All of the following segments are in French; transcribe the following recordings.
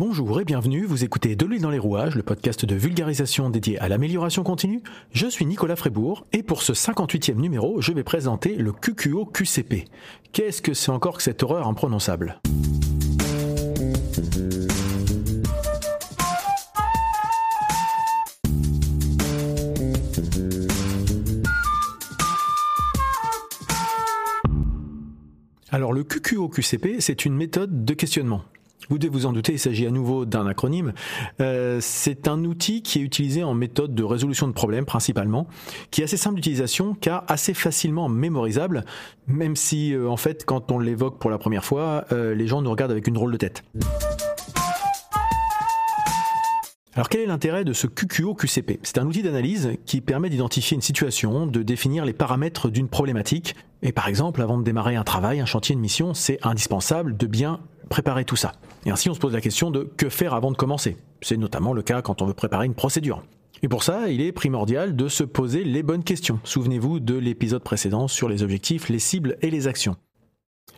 Bonjour et bienvenue, vous écoutez De l'huile dans les rouages, le podcast de vulgarisation dédié à l'amélioration continue. Je suis Nicolas Frébourg et pour ce 58e numéro, je vais présenter le QQO QCP. Qu'est-ce que c'est encore que cette horreur imprononçable? Alors le QQO-QCP, c'est une méthode de questionnement. Vous devez vous en douter, il s'agit à nouveau d'un acronyme. Euh, c'est un outil qui est utilisé en méthode de résolution de problèmes principalement, qui est assez simple d'utilisation car assez facilement mémorisable, même si euh, en fait quand on l'évoque pour la première fois, euh, les gens nous regardent avec une drôle de tête. Alors quel est l'intérêt de ce QQO-QCP C'est un outil d'analyse qui permet d'identifier une situation, de définir les paramètres d'une problématique. Et par exemple, avant de démarrer un travail, un chantier, une mission, c'est indispensable de bien préparer tout ça. Et ainsi, on se pose la question de que faire avant de commencer. C'est notamment le cas quand on veut préparer une procédure. Et pour ça, il est primordial de se poser les bonnes questions. Souvenez-vous de l'épisode précédent sur les objectifs, les cibles et les actions.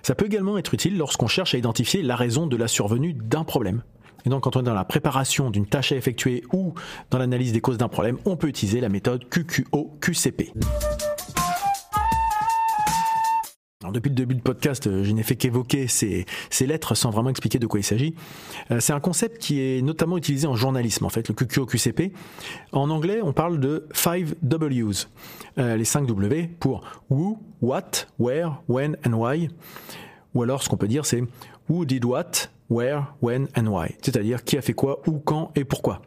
Ça peut également être utile lorsqu'on cherche à identifier la raison de la survenue d'un problème. Et donc quand on est dans la préparation d'une tâche à effectuer ou dans l'analyse des causes d'un problème, on peut utiliser la méthode QQO-QCP. Alors depuis le début du podcast, euh, je n'ai fait qu'évoquer ces, lettres sans vraiment expliquer de quoi il s'agit. Euh, c'est un concept qui est notamment utilisé en journalisme, en fait, le QQO-QCP. En anglais, on parle de 5 Ws, euh, les 5 W pour Who, What, Where, When and Why. Ou alors, ce qu'on peut dire, c'est Who did what, where, when and why. C'est-à-dire qui a fait quoi, où, quand et pourquoi.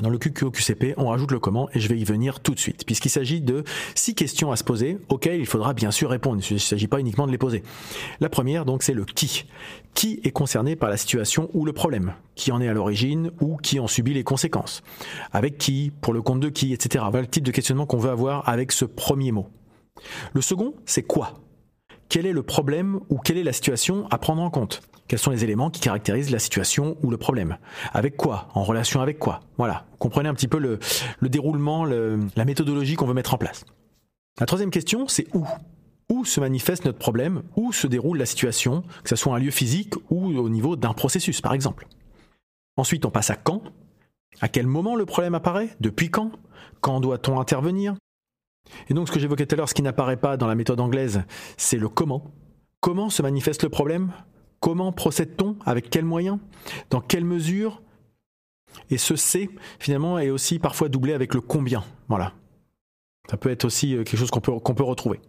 Dans le QQO-QCP, on rajoute le comment et je vais y venir tout de suite, puisqu'il s'agit de six questions à se poser auxquelles il faudra bien sûr répondre. Il ne s'agit pas uniquement de les poser. La première, donc, c'est le qui. Qui est concerné par la situation ou le problème? Qui en est à l'origine ou qui en subit les conséquences? Avec qui? Pour le compte de qui? Etc. Voilà le type de questionnement qu'on veut avoir avec ce premier mot. Le second, c'est quoi? Quel est le problème ou quelle est la situation à prendre en compte? Quels sont les éléments qui caractérisent la situation ou le problème? Avec quoi? En relation avec quoi? Voilà, comprenez un petit peu le, déroulement, la méthodologie qu'on veut mettre en place. La troisième question, c'est où? Où se manifeste notre problème? Où se déroule la situation? Que ce soit un lieu physique ou au niveau d'un processus, par exemple. Ensuite, on passe à quand? À quel moment le problème apparaît? Depuis quand? Quand doit-on intervenir? Et donc ce que j'évoquais tout à l'heure, ce qui n'apparaît pas dans la méthode anglaise, c'est le comment. Comment se manifeste le problème? Comment procède-t-on? Avec quels moyens? Dans quelle mesure? Et ce C, finalement, est aussi parfois doublé avec le combien. Voilà. Ça peut être aussi euh, quelque chose qu'on peut, qu'on peut retrouver.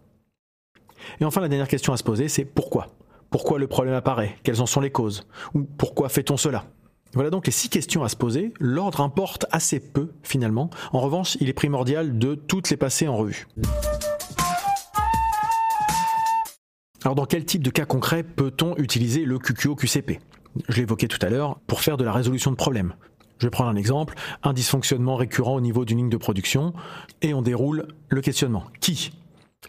Et enfin, la dernière question à se poser, c'est pourquoi? Pourquoi le problème apparaît? Quelles en sont les causes? Ou pourquoi fait-on cela? Voilà donc les six questions à se poser. L'ordre importe assez peu finalement. En revanche, il est primordial de toutes les passer en revue. Alors dans quel type de cas concret peut-on utiliser le QQO-QCP Je l'évoquais tout à l'heure, pour faire de la résolution de problèmes. Je vais prendre un exemple, un dysfonctionnement récurrent au niveau d'une ligne de production, et on déroule le questionnement. Qui?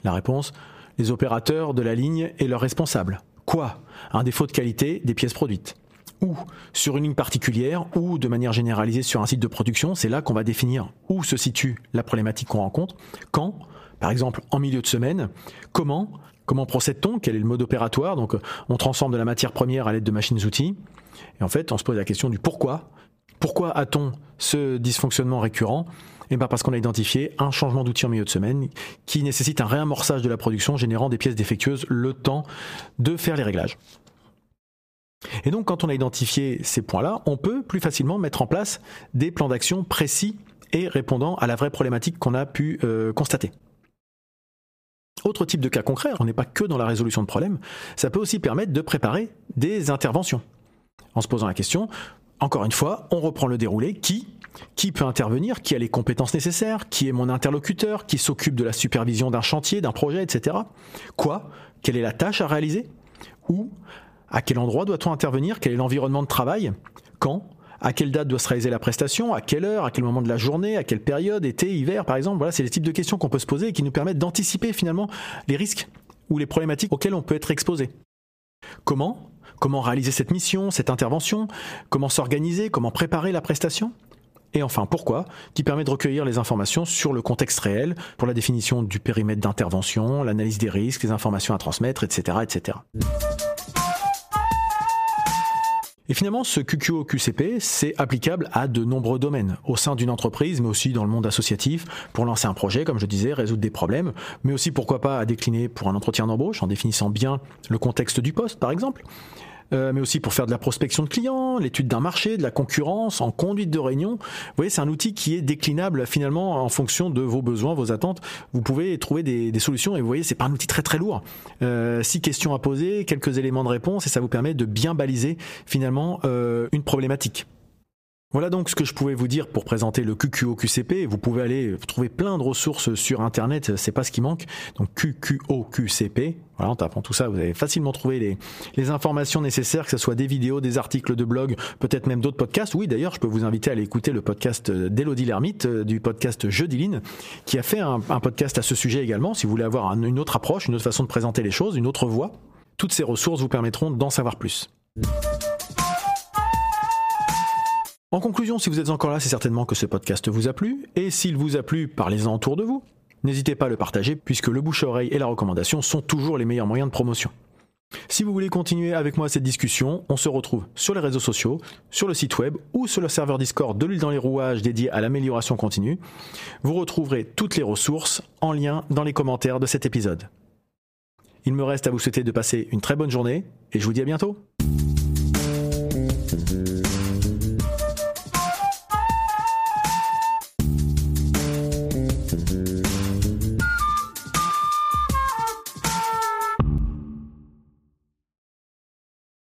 La réponse, les opérateurs de la ligne et leurs responsables. Quoi? Un défaut de qualité des pièces produites ou sur une ligne particulière ou de manière généralisée sur un site de production, c'est là qu'on va définir où se situe la problématique qu'on rencontre, quand, par exemple en milieu de semaine, comment, comment procède-t-on, quel est le mode opératoire, donc on transforme de la matière première à l'aide de machines-outils, et en fait on se pose la question du pourquoi. Pourquoi a-t-on ce dysfonctionnement récurrent? Eh bien parce qu'on a identifié un changement d'outil en milieu de semaine qui nécessite un réamorçage de la production générant des pièces défectueuses le temps de faire les réglages. Et donc quand on a identifié ces points-là, on peut plus facilement mettre en place des plans d'action précis et répondant à la vraie problématique qu'on a pu euh, constater. Autre type de cas concret, on n'est pas que dans la résolution de problèmes, ça peut aussi permettre de préparer des interventions. En se posant la question, encore une fois, on reprend le déroulé, qui qui peut intervenir, qui a les compétences nécessaires, qui est mon interlocuteur, qui s'occupe de la supervision d'un chantier, d'un projet, etc. Quoi? Quelle est la tâche à réaliser? Où à quel endroit doit-on intervenir? Quel est l'environnement de travail? Quand? À quelle date doit se réaliser la prestation, à quelle heure, à quel moment de la journée, à quelle période, été, hiver par exemple? Voilà, c'est les types de questions qu'on peut se poser et qui nous permettent d'anticiper finalement les risques ou les problématiques auxquelles on peut être exposé. Comment? Comment réaliser cette mission, cette intervention? Comment s'organiser? Comment préparer la prestation? Et enfin, pourquoi? Qui permet de recueillir les informations sur le contexte réel pour la définition du périmètre d'intervention, l'analyse des risques, les informations à transmettre, etc. etc. Et finalement, ce QQO-QCP, c'est applicable à de nombreux domaines, au sein d'une entreprise, mais aussi dans le monde associatif, pour lancer un projet, comme je disais, résoudre des problèmes, mais aussi pourquoi pas à décliner pour un entretien d'embauche, en définissant bien le contexte du poste, par exemple. Euh, mais aussi pour faire de la prospection de clients, l'étude d'un marché, de la concurrence, en conduite de réunion. Vous voyez, c'est un outil qui est déclinable finalement en fonction de vos besoins, vos attentes. Vous pouvez trouver des, solutions et vous voyez, c'est pas un outil très très lourd. Euh, six questions à poser, quelques éléments de réponse et ça vous permet de bien baliser finalement euh, une problématique. Voilà donc ce que je pouvais vous dire pour présenter le QQO QCP. Vous pouvez aller trouver plein de ressources sur internet, c'est pas ce qui manque. Donc QQO QCP. Voilà, en tapant tout ça, vous allez facilement trouver les, informations nécessaires, que ce soit des vidéos, des articles de blog, peut-être même d'autres podcasts. Oui, d'ailleurs, je peux vous inviter à aller écouter le podcast d'Elodie Lermite, euh, du podcast Jeudi qui a fait un, podcast à ce sujet également. Si vous voulez avoir une autre approche, une autre façon de présenter les choses, une autre voix, toutes ces ressources vous permettront d'en savoir plus. En conclusion, si vous êtes encore là, c'est certainement que ce podcast vous a plu, et s'il vous a plu, parlez-en autour de vous. N'hésitez pas à le partager, puisque le bouche-oreille et la recommandation sont toujours les meilleurs moyens de promotion. Si vous voulez continuer avec moi cette discussion, on se retrouve sur les réseaux sociaux, sur le site web ou sur le serveur Discord de l'huile dans les rouages dédié à l'amélioration continue. Vous retrouverez toutes les ressources en lien dans les commentaires de cet épisode. Il me reste à vous souhaiter de passer une très bonne journée et je vous dis à bientôt.